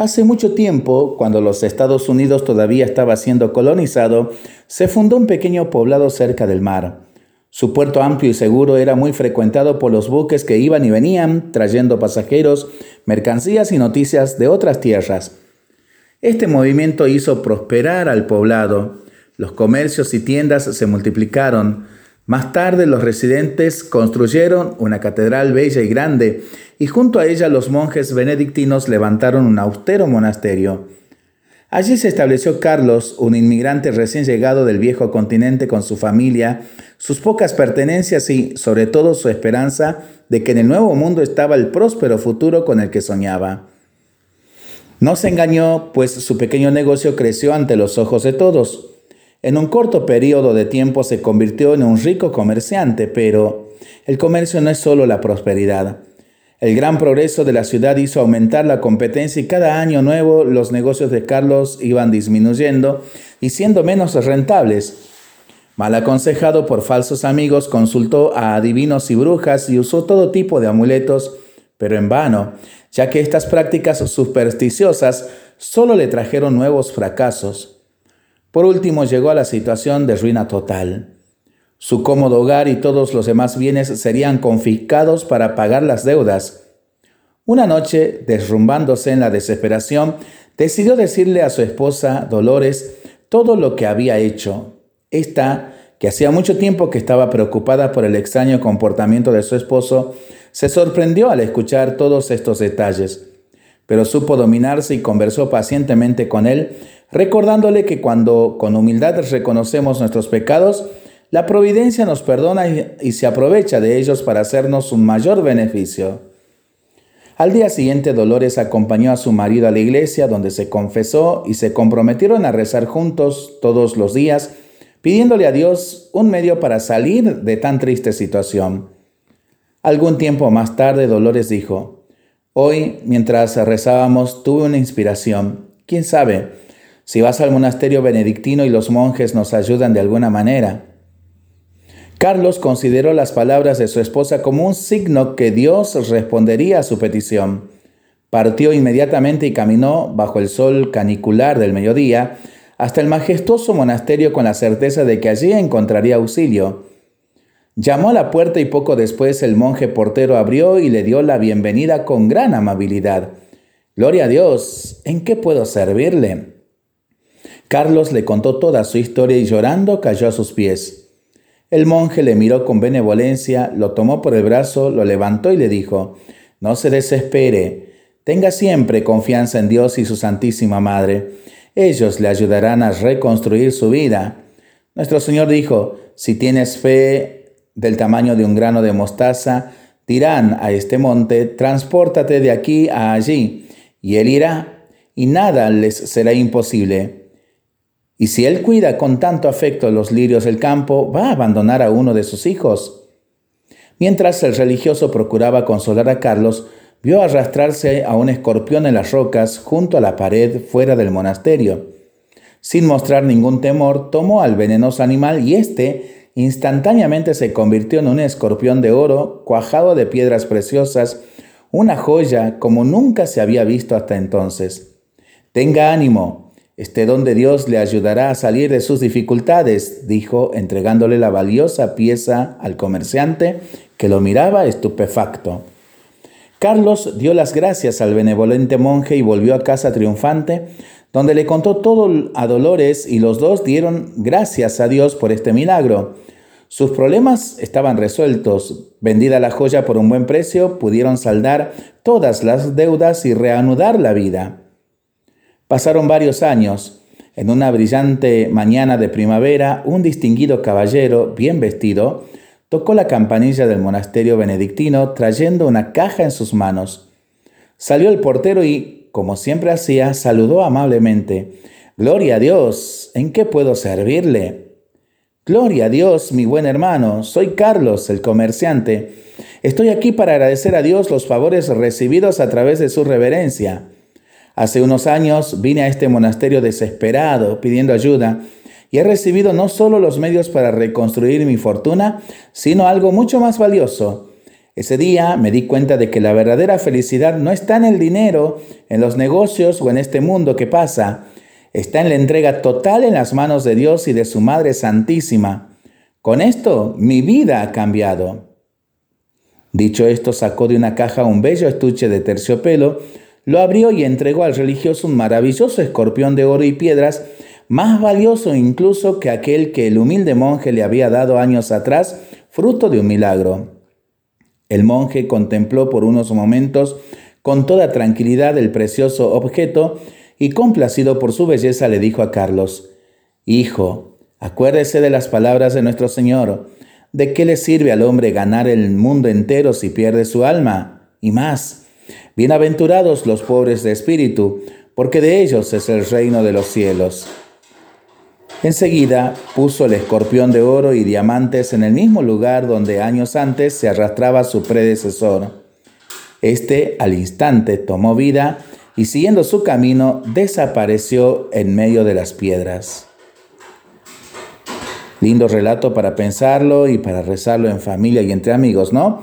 Hace mucho tiempo, cuando los Estados Unidos todavía estaba siendo colonizado, se fundó un pequeño poblado cerca del mar. Su puerto amplio y seguro era muy frecuentado por los buques que iban y venían, trayendo pasajeros, mercancías y noticias de otras tierras. Este movimiento hizo prosperar al poblado. Los comercios y tiendas se multiplicaron. Más tarde los residentes construyeron una catedral bella y grande y junto a ella los monjes benedictinos levantaron un austero monasterio. Allí se estableció Carlos, un inmigrante recién llegado del viejo continente con su familia, sus pocas pertenencias y, sobre todo, su esperanza de que en el nuevo mundo estaba el próspero futuro con el que soñaba. No se engañó, pues su pequeño negocio creció ante los ojos de todos. En un corto periodo de tiempo se convirtió en un rico comerciante, pero el comercio no es solo la prosperidad. El gran progreso de la ciudad hizo aumentar la competencia y cada año nuevo los negocios de Carlos iban disminuyendo y siendo menos rentables. Mal aconsejado por falsos amigos, consultó a adivinos y brujas y usó todo tipo de amuletos, pero en vano, ya que estas prácticas supersticiosas solo le trajeron nuevos fracasos. Por último llegó a la situación de ruina total. Su cómodo hogar y todos los demás bienes serían confiscados para pagar las deudas. Una noche, derrumbándose en la desesperación, decidió decirle a su esposa, Dolores, todo lo que había hecho. Esta, que hacía mucho tiempo que estaba preocupada por el extraño comportamiento de su esposo, se sorprendió al escuchar todos estos detalles, pero supo dominarse y conversó pacientemente con él, recordándole que cuando con humildad reconocemos nuestros pecados, la providencia nos perdona y, se aprovecha de ellos para hacernos un mayor beneficio. Al día siguiente Dolores acompañó a su marido a la iglesia donde se confesó y se comprometieron a rezar juntos todos los días, pidiéndole a Dios un medio para salir de tan triste situación. Algún tiempo más tarde Dolores dijo, Hoy, mientras rezábamos, tuve una inspiración. ¿Quién sabe? Si vas al monasterio benedictino y los monjes nos ayudan de alguna manera. Carlos consideró las palabras de su esposa como un signo que Dios respondería a su petición. Partió inmediatamente y caminó bajo el sol canicular del mediodía hasta el majestuoso monasterio con la certeza de que allí encontraría auxilio. Llamó a la puerta y poco después el monje portero abrió y le dio la bienvenida con gran amabilidad. Gloria a Dios, ¿en qué puedo servirle? Carlos le contó toda su historia y llorando cayó a sus pies. El monje le miró con benevolencia, lo tomó por el brazo, lo levantó y le dijo, No se desespere, tenga siempre confianza en Dios y su Santísima Madre. Ellos le ayudarán a reconstruir su vida. Nuestro Señor dijo, Si tienes fe del tamaño de un grano de mostaza, dirán a este monte, transpórtate de aquí a allí, y él irá, y nada les será imposible. Y si él cuida con tanto afecto los lirios del campo, ¿va a abandonar a uno de sus hijos? Mientras el religioso procuraba consolar a Carlos, vio arrastrarse a un escorpión en las rocas junto a la pared fuera del monasterio. Sin mostrar ningún temor, tomó al venenoso animal y éste instantáneamente se convirtió en un escorpión de oro cuajado de piedras preciosas, una joya como nunca se había visto hasta entonces. Tenga ánimo, este don de Dios le ayudará a salir de sus dificultades, dijo, entregándole la valiosa pieza al comerciante, que lo miraba estupefacto. Carlos dio las gracias al benevolente monje y volvió a casa triunfante, donde le contó todo a Dolores y los dos dieron gracias a Dios por este milagro. Sus problemas estaban resueltos. Vendida la joya por un buen precio, pudieron saldar todas las deudas y reanudar la vida. Pasaron varios años. En una brillante mañana de primavera, un distinguido caballero, bien vestido, tocó la campanilla del monasterio benedictino trayendo una caja en sus manos. Salió el portero y, como siempre hacía, saludó amablemente. Gloria a Dios, ¿en qué puedo servirle? Gloria a Dios, mi buen hermano, soy Carlos, el comerciante. Estoy aquí para agradecer a Dios los favores recibidos a través de su reverencia. Hace unos años vine a este monasterio desesperado, pidiendo ayuda, y he recibido no solo los medios para reconstruir mi fortuna, sino algo mucho más valioso. Ese día me di cuenta de que la verdadera felicidad no está en el dinero, en los negocios o en este mundo que pasa. Está en la entrega total en las manos de Dios y de su Madre Santísima. Con esto mi vida ha cambiado. Dicho esto, sacó de una caja un bello estuche de terciopelo, lo abrió y entregó al religioso un maravilloso escorpión de oro y piedras, más valioso incluso que aquel que el humilde monje le había dado años atrás, fruto de un milagro. El monje contempló por unos momentos con toda tranquilidad el precioso objeto y complacido por su belleza le dijo a Carlos, Hijo, acuérdese de las palabras de nuestro Señor, ¿de qué le sirve al hombre ganar el mundo entero si pierde su alma? Y más, bienaventurados los pobres de espíritu, porque de ellos es el reino de los cielos. Enseguida puso el escorpión de oro y diamantes en el mismo lugar donde años antes se arrastraba su predecesor. Este al instante tomó vida y siguiendo su camino desapareció en medio de las piedras. Lindo relato para pensarlo y para rezarlo en familia y entre amigos, ¿no?